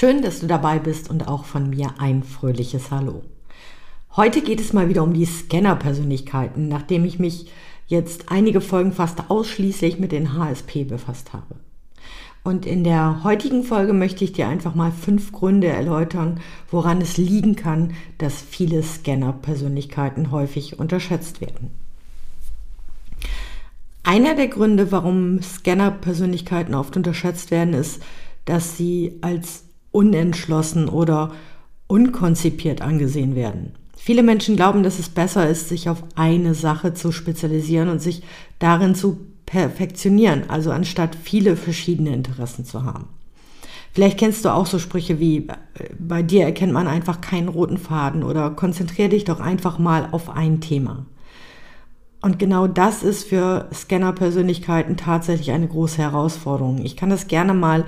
Schön, dass du dabei bist und auch von mir ein fröhliches Hallo. Heute geht es mal wieder um die Scanner-Persönlichkeiten, nachdem ich mich jetzt einige Folgen fast ausschließlich mit den HSP befasst habe. Und in der heutigen Folge möchte ich dir einfach mal fünf Gründe erläutern, woran es liegen kann, dass viele Scanner-Persönlichkeiten häufig unterschätzt werden. Einer der Gründe, warum Scanner-Persönlichkeiten oft unterschätzt werden, ist, dass sie als unentschlossen oder unkonzipiert angesehen werden. Viele Menschen glauben, dass es besser ist, sich auf eine Sache zu spezialisieren und sich darin zu perfektionieren, also anstatt viele verschiedene Interessen zu haben. Vielleicht kennst du auch so Sprüche wie, bei dir erkennt man einfach keinen roten Faden oder konzentrier dich doch einfach mal auf ein Thema. Und genau das ist für Scanner-Persönlichkeiten tatsächlich eine große Herausforderung. Ich kann das gerne mal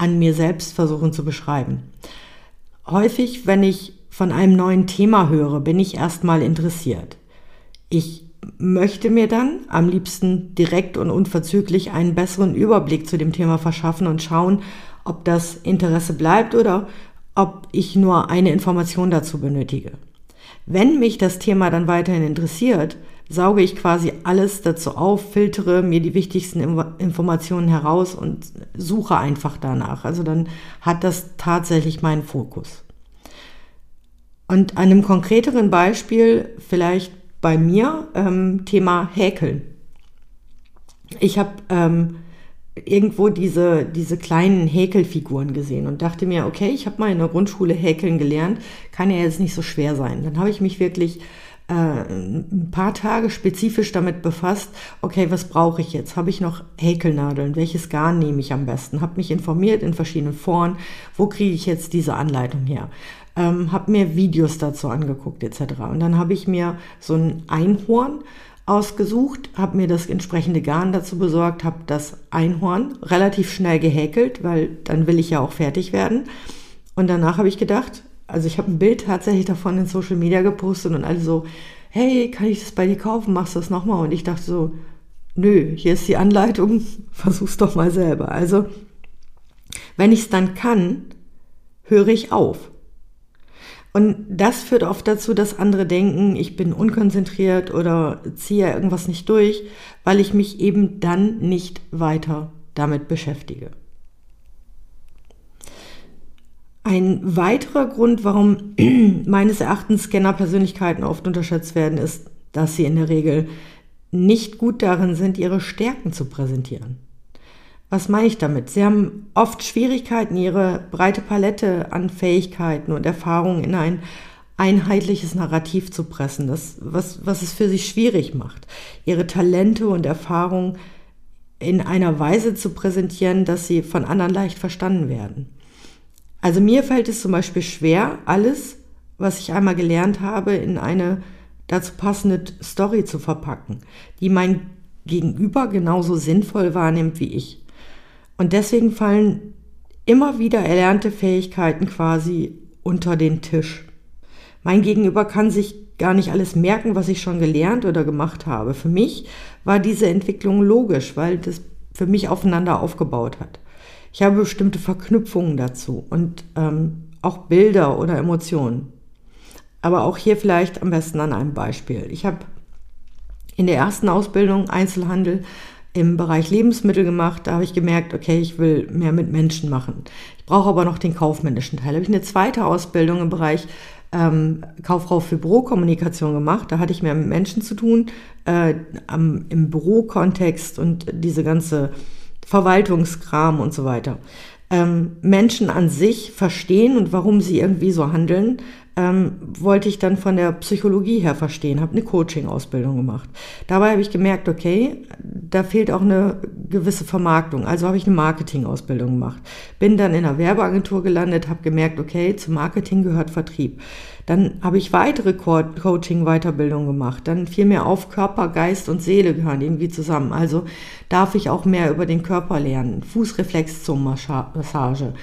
an mir selbst versuchen zu beschreiben. Häufig, wenn ich von einem neuen Thema höre, bin ich erstmal interessiert. Ich möchte mir dann am liebsten direkt und unverzüglich einen besseren Überblick zu dem Thema verschaffen und schauen, ob das Interesse bleibt oder ob ich nur eine Information dazu benötige. Wenn mich das Thema dann weiterhin interessiert, sauge ich quasi alles dazu auf, filtere mir die wichtigsten Informationen heraus und suche einfach danach. Also dann hat das tatsächlich meinen Fokus. Und an einem konkreteren Beispiel vielleicht bei mir ähm, Thema Häkeln. Ich habe ähm, irgendwo diese, diese kleinen Häkelfiguren gesehen und dachte mir, okay, ich habe mal in der Grundschule häkeln gelernt, kann ja jetzt nicht so schwer sein. Dann habe ich mich wirklich äh, ein paar Tage spezifisch damit befasst, okay, was brauche ich jetzt? Habe ich noch Häkelnadeln? Welches Garn nehme ich am besten? Habe mich informiert in verschiedenen Foren, wo kriege ich jetzt diese Anleitung her? Ähm, habe mir Videos dazu angeguckt etc. Und dann habe ich mir so ein Einhorn ausgesucht, habe mir das entsprechende Garn dazu besorgt, habe das Einhorn relativ schnell gehäkelt, weil dann will ich ja auch fertig werden. Und danach habe ich gedacht, also ich habe ein Bild tatsächlich davon in Social Media gepostet und alle so, hey, kann ich das bei dir kaufen? Machst du das nochmal? Und ich dachte so, nö, hier ist die Anleitung, versuch's doch mal selber. Also, wenn ich es dann kann, höre ich auf. Und das führt oft dazu, dass andere denken, ich bin unkonzentriert oder ziehe irgendwas nicht durch, weil ich mich eben dann nicht weiter damit beschäftige. Ein weiterer Grund, warum meines Erachtens Scanner-Persönlichkeiten oft unterschätzt werden, ist, dass sie in der Regel nicht gut darin sind, ihre Stärken zu präsentieren. Was meine ich damit? Sie haben oft Schwierigkeiten, ihre breite Palette an Fähigkeiten und Erfahrungen in ein einheitliches Narrativ zu pressen, das, was, was es für sie schwierig macht, ihre Talente und Erfahrungen in einer Weise zu präsentieren, dass sie von anderen leicht verstanden werden. Also mir fällt es zum Beispiel schwer, alles, was ich einmal gelernt habe, in eine dazu passende Story zu verpacken, die mein Gegenüber genauso sinnvoll wahrnimmt wie ich. Und deswegen fallen immer wieder erlernte Fähigkeiten quasi unter den Tisch. Mein Gegenüber kann sich gar nicht alles merken, was ich schon gelernt oder gemacht habe. Für mich war diese Entwicklung logisch, weil das für mich aufeinander aufgebaut hat. Ich habe bestimmte Verknüpfungen dazu und ähm, auch Bilder oder Emotionen. Aber auch hier vielleicht am besten an einem Beispiel. Ich habe in der ersten Ausbildung Einzelhandel im Bereich Lebensmittel gemacht. Da habe ich gemerkt, okay, ich will mehr mit Menschen machen. Ich brauche aber noch den kaufmännischen Teil. Da habe ich eine zweite Ausbildung im Bereich ähm, Kauffrau für Bürokommunikation gemacht. Da hatte ich mehr mit Menschen zu tun, äh, am, im Bürokontext und diese ganze Verwaltungskram und so weiter. Ähm, Menschen an sich verstehen und warum sie irgendwie so handeln, ähm, wollte ich dann von der Psychologie her verstehen, habe eine Coaching-Ausbildung gemacht. Dabei habe ich gemerkt, okay, da fehlt auch eine gewisse Vermarktung. Also habe ich eine Marketing-Ausbildung gemacht. Bin dann in einer Werbeagentur gelandet, habe gemerkt, okay, zum Marketing gehört Vertrieb. Dann habe ich weitere Co Coaching-Weiterbildungen gemacht. Dann fiel mir auf, Körper, Geist und Seele gehören irgendwie zusammen. Also darf ich auch mehr über den Körper lernen. Fußreflex zum Massage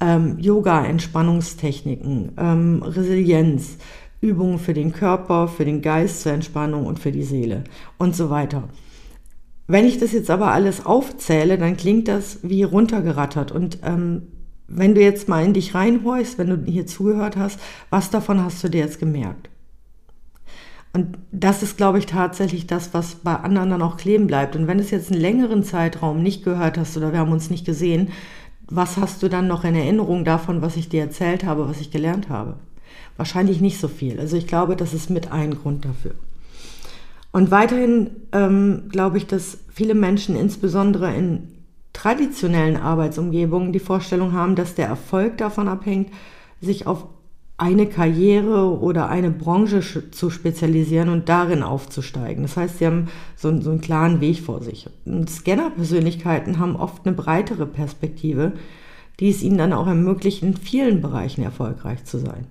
ähm, Yoga, Entspannungstechniken, ähm, Resilienz, Übungen für den Körper, für den Geist zur Entspannung und für die Seele und so weiter. Wenn ich das jetzt aber alles aufzähle, dann klingt das wie runtergerattert. Und ähm, wenn du jetzt mal in dich reinhorchst, wenn du hier zugehört hast, was davon hast du dir jetzt gemerkt? Und das ist, glaube ich, tatsächlich das, was bei anderen dann auch kleben bleibt. Und wenn du es jetzt einen längeren Zeitraum nicht gehört hast oder wir haben uns nicht gesehen, was hast du dann noch in Erinnerung davon, was ich dir erzählt habe, was ich gelernt habe? Wahrscheinlich nicht so viel. Also ich glaube, das ist mit ein Grund dafür. Und weiterhin ähm, glaube ich, dass viele Menschen, insbesondere in traditionellen Arbeitsumgebungen, die Vorstellung haben, dass der Erfolg davon abhängt, sich auf eine Karriere oder eine Branche zu spezialisieren und darin aufzusteigen. Das heißt, sie haben so, so einen klaren Weg vor sich. Scanner-Persönlichkeiten haben oft eine breitere Perspektive, die es ihnen dann auch ermöglicht, in vielen Bereichen erfolgreich zu sein.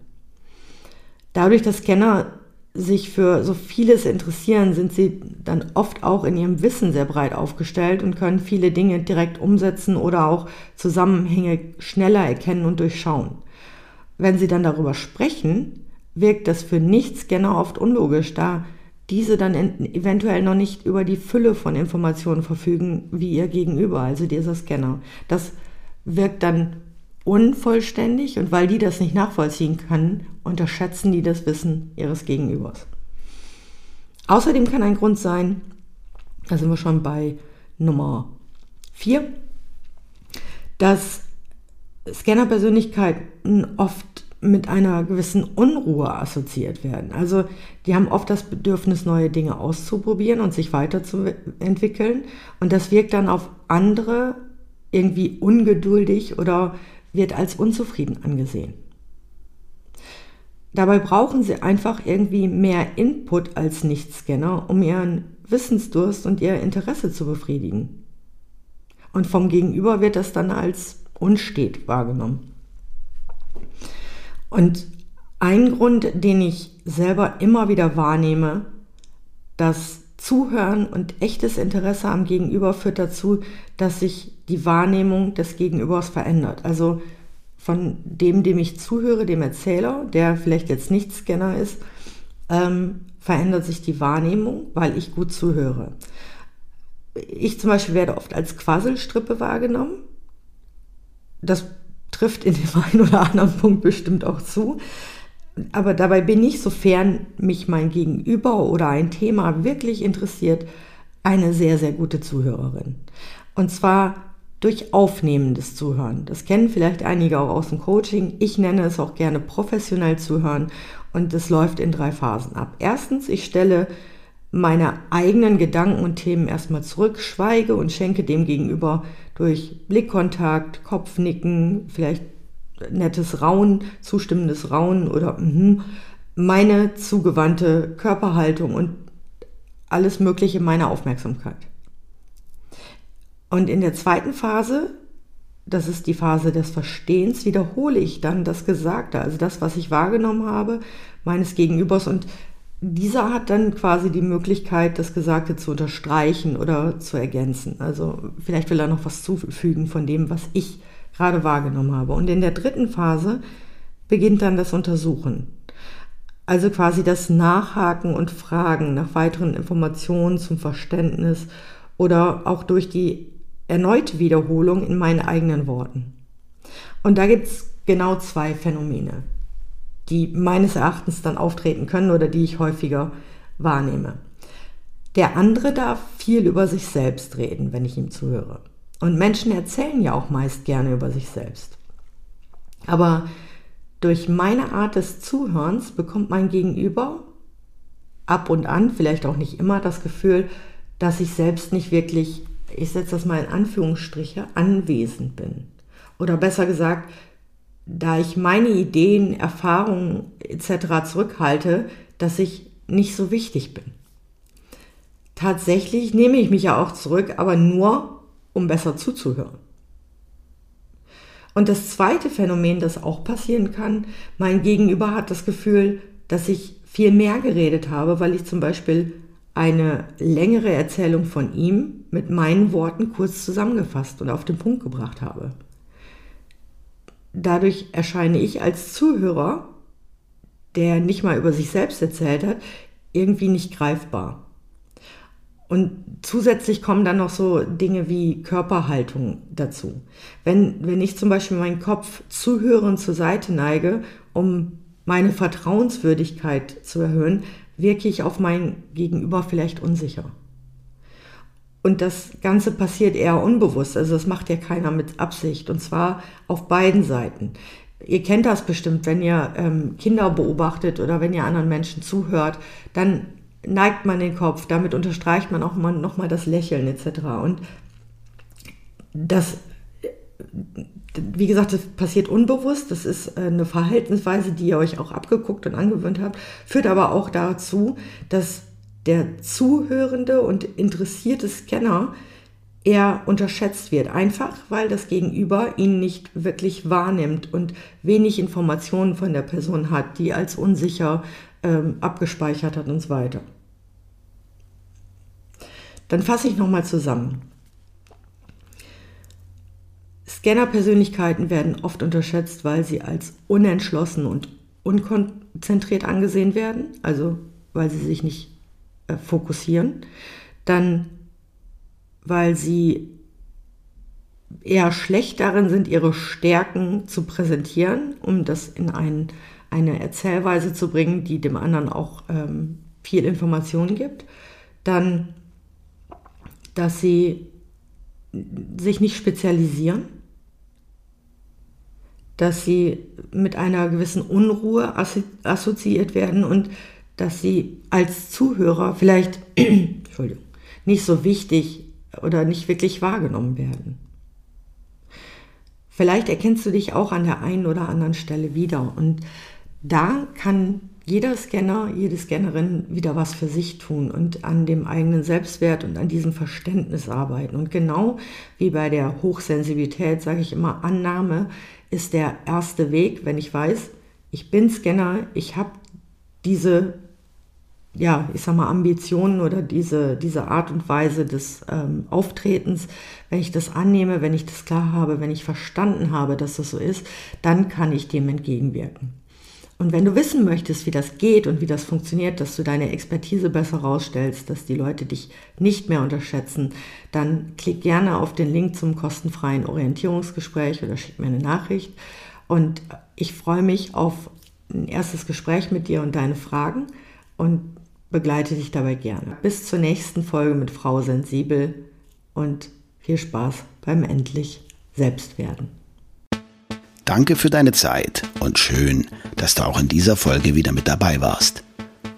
Dadurch, dass Scanner sich für so vieles interessieren, sind sie dann oft auch in ihrem Wissen sehr breit aufgestellt und können viele Dinge direkt umsetzen oder auch Zusammenhänge schneller erkennen und durchschauen. Wenn sie dann darüber sprechen, wirkt das für Nicht-Scanner oft unlogisch, da diese dann eventuell noch nicht über die Fülle von Informationen verfügen wie ihr Gegenüber, also dieser Scanner. Das wirkt dann unvollständig und weil die das nicht nachvollziehen können, unterschätzen die das Wissen ihres Gegenübers. Außerdem kann ein Grund sein, da sind wir schon bei Nummer 4, dass Scanner-Persönlichkeiten oft mit einer gewissen Unruhe assoziiert werden. Also die haben oft das Bedürfnis, neue Dinge auszuprobieren und sich weiterzuentwickeln. Und das wirkt dann auf andere irgendwie ungeduldig oder wird als unzufrieden angesehen. Dabei brauchen sie einfach irgendwie mehr Input als Nichtscanner, um ihren Wissensdurst und ihr Interesse zu befriedigen. Und vom Gegenüber wird das dann als unstet wahrgenommen. Und ein Grund, den ich selber immer wieder wahrnehme, das Zuhören und echtes Interesse am Gegenüber führt dazu, dass sich die Wahrnehmung des Gegenübers verändert. Also von dem, dem ich zuhöre, dem Erzähler, der vielleicht jetzt nicht Scanner ist, ähm, verändert sich die Wahrnehmung, weil ich gut zuhöre. Ich zum Beispiel werde oft als Quasselstrippe wahrgenommen das trifft in dem einen oder anderen Punkt bestimmt auch zu. Aber dabei bin ich, sofern mich mein Gegenüber oder ein Thema wirklich interessiert, eine sehr, sehr gute Zuhörerin. Und zwar durch aufnehmendes Zuhören. Das kennen vielleicht einige auch aus dem Coaching. Ich nenne es auch gerne professionell zuhören und das läuft in drei Phasen ab. Erstens, ich stelle meine eigenen Gedanken und Themen erstmal zurück, schweige und schenke dem gegenüber durch Blickkontakt, Kopfnicken, vielleicht nettes Rauen, zustimmendes Rauen oder mm, meine zugewandte Körperhaltung und alles Mögliche meiner Aufmerksamkeit. Und in der zweiten Phase, das ist die Phase des Verstehens, wiederhole ich dann das Gesagte, also das, was ich wahrgenommen habe, meines Gegenübers und dieser hat dann quasi die Möglichkeit, das Gesagte zu unterstreichen oder zu ergänzen. Also vielleicht will er noch was zufügen von dem, was ich gerade wahrgenommen habe. Und in der dritten Phase beginnt dann das Untersuchen. Also quasi das Nachhaken und Fragen nach weiteren Informationen zum Verständnis oder auch durch die erneute Wiederholung in meinen eigenen Worten. Und da gibt es genau zwei Phänomene die meines Erachtens dann auftreten können oder die ich häufiger wahrnehme. Der andere darf viel über sich selbst reden, wenn ich ihm zuhöre. Und Menschen erzählen ja auch meist gerne über sich selbst. Aber durch meine Art des Zuhörens bekommt mein Gegenüber ab und an, vielleicht auch nicht immer, das Gefühl, dass ich selbst nicht wirklich, ich setze das mal in Anführungsstriche, anwesend bin. Oder besser gesagt, da ich meine Ideen, Erfahrungen etc. zurückhalte, dass ich nicht so wichtig bin. Tatsächlich nehme ich mich ja auch zurück, aber nur, um besser zuzuhören. Und das zweite Phänomen, das auch passieren kann, mein Gegenüber hat das Gefühl, dass ich viel mehr geredet habe, weil ich zum Beispiel eine längere Erzählung von ihm mit meinen Worten kurz zusammengefasst und auf den Punkt gebracht habe. Dadurch erscheine ich als Zuhörer, der nicht mal über sich selbst erzählt hat, irgendwie nicht greifbar. Und zusätzlich kommen dann noch so Dinge wie Körperhaltung dazu. Wenn, wenn ich zum Beispiel meinen Kopf zuhörend zur Seite neige, um meine Vertrauenswürdigkeit zu erhöhen, wirke ich auf mein Gegenüber vielleicht unsicher. Und das Ganze passiert eher unbewusst, also das macht ja keiner mit Absicht und zwar auf beiden Seiten. Ihr kennt das bestimmt, wenn ihr ähm, Kinder beobachtet oder wenn ihr anderen Menschen zuhört, dann neigt man den Kopf, damit unterstreicht man auch mal, nochmal das Lächeln etc. Und das, wie gesagt, das passiert unbewusst, das ist äh, eine Verhaltensweise, die ihr euch auch abgeguckt und angewöhnt habt, führt aber auch dazu, dass der zuhörende und interessierte Scanner eher unterschätzt wird. Einfach weil das Gegenüber ihn nicht wirklich wahrnimmt und wenig Informationen von der Person hat, die als unsicher ähm, abgespeichert hat und so weiter. Dann fasse ich nochmal zusammen. Scanner-Persönlichkeiten werden oft unterschätzt, weil sie als unentschlossen und unkonzentriert angesehen werden, also weil sie sich nicht äh, fokussieren. Dann, weil sie eher schlecht darin sind, ihre Stärken zu präsentieren, um das in ein, eine Erzählweise zu bringen, die dem anderen auch ähm, viel Information gibt. Dann, dass sie sich nicht spezialisieren, dass sie mit einer gewissen Unruhe assoziiert werden und dass sie als Zuhörer vielleicht Entschuldigung, nicht so wichtig oder nicht wirklich wahrgenommen werden. Vielleicht erkennst du dich auch an der einen oder anderen Stelle wieder und da kann jeder Scanner, jede Scannerin wieder was für sich tun und an dem eigenen Selbstwert und an diesem Verständnis arbeiten. Und genau wie bei der Hochsensibilität sage ich immer, Annahme ist der erste Weg, wenn ich weiß, ich bin Scanner, ich habe diese ja, ich sag mal, Ambitionen oder diese, diese Art und Weise des ähm, Auftretens, wenn ich das annehme, wenn ich das klar habe, wenn ich verstanden habe, dass das so ist, dann kann ich dem entgegenwirken. Und wenn du wissen möchtest, wie das geht und wie das funktioniert, dass du deine Expertise besser rausstellst, dass die Leute dich nicht mehr unterschätzen, dann klick gerne auf den Link zum kostenfreien Orientierungsgespräch oder schick mir eine Nachricht. Und ich freue mich auf ein erstes Gespräch mit dir und deine Fragen. Und begleite dich dabei gerne. Bis zur nächsten Folge mit Frau Sensibel und viel Spaß beim endlich Selbstwerden. Danke für deine Zeit und schön, dass du auch in dieser Folge wieder mit dabei warst.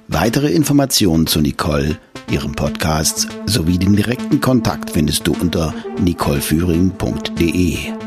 Weitere Informationen zu Nicole, ihrem Podcast sowie den direkten Kontakt findest du unter nicoleführing.de.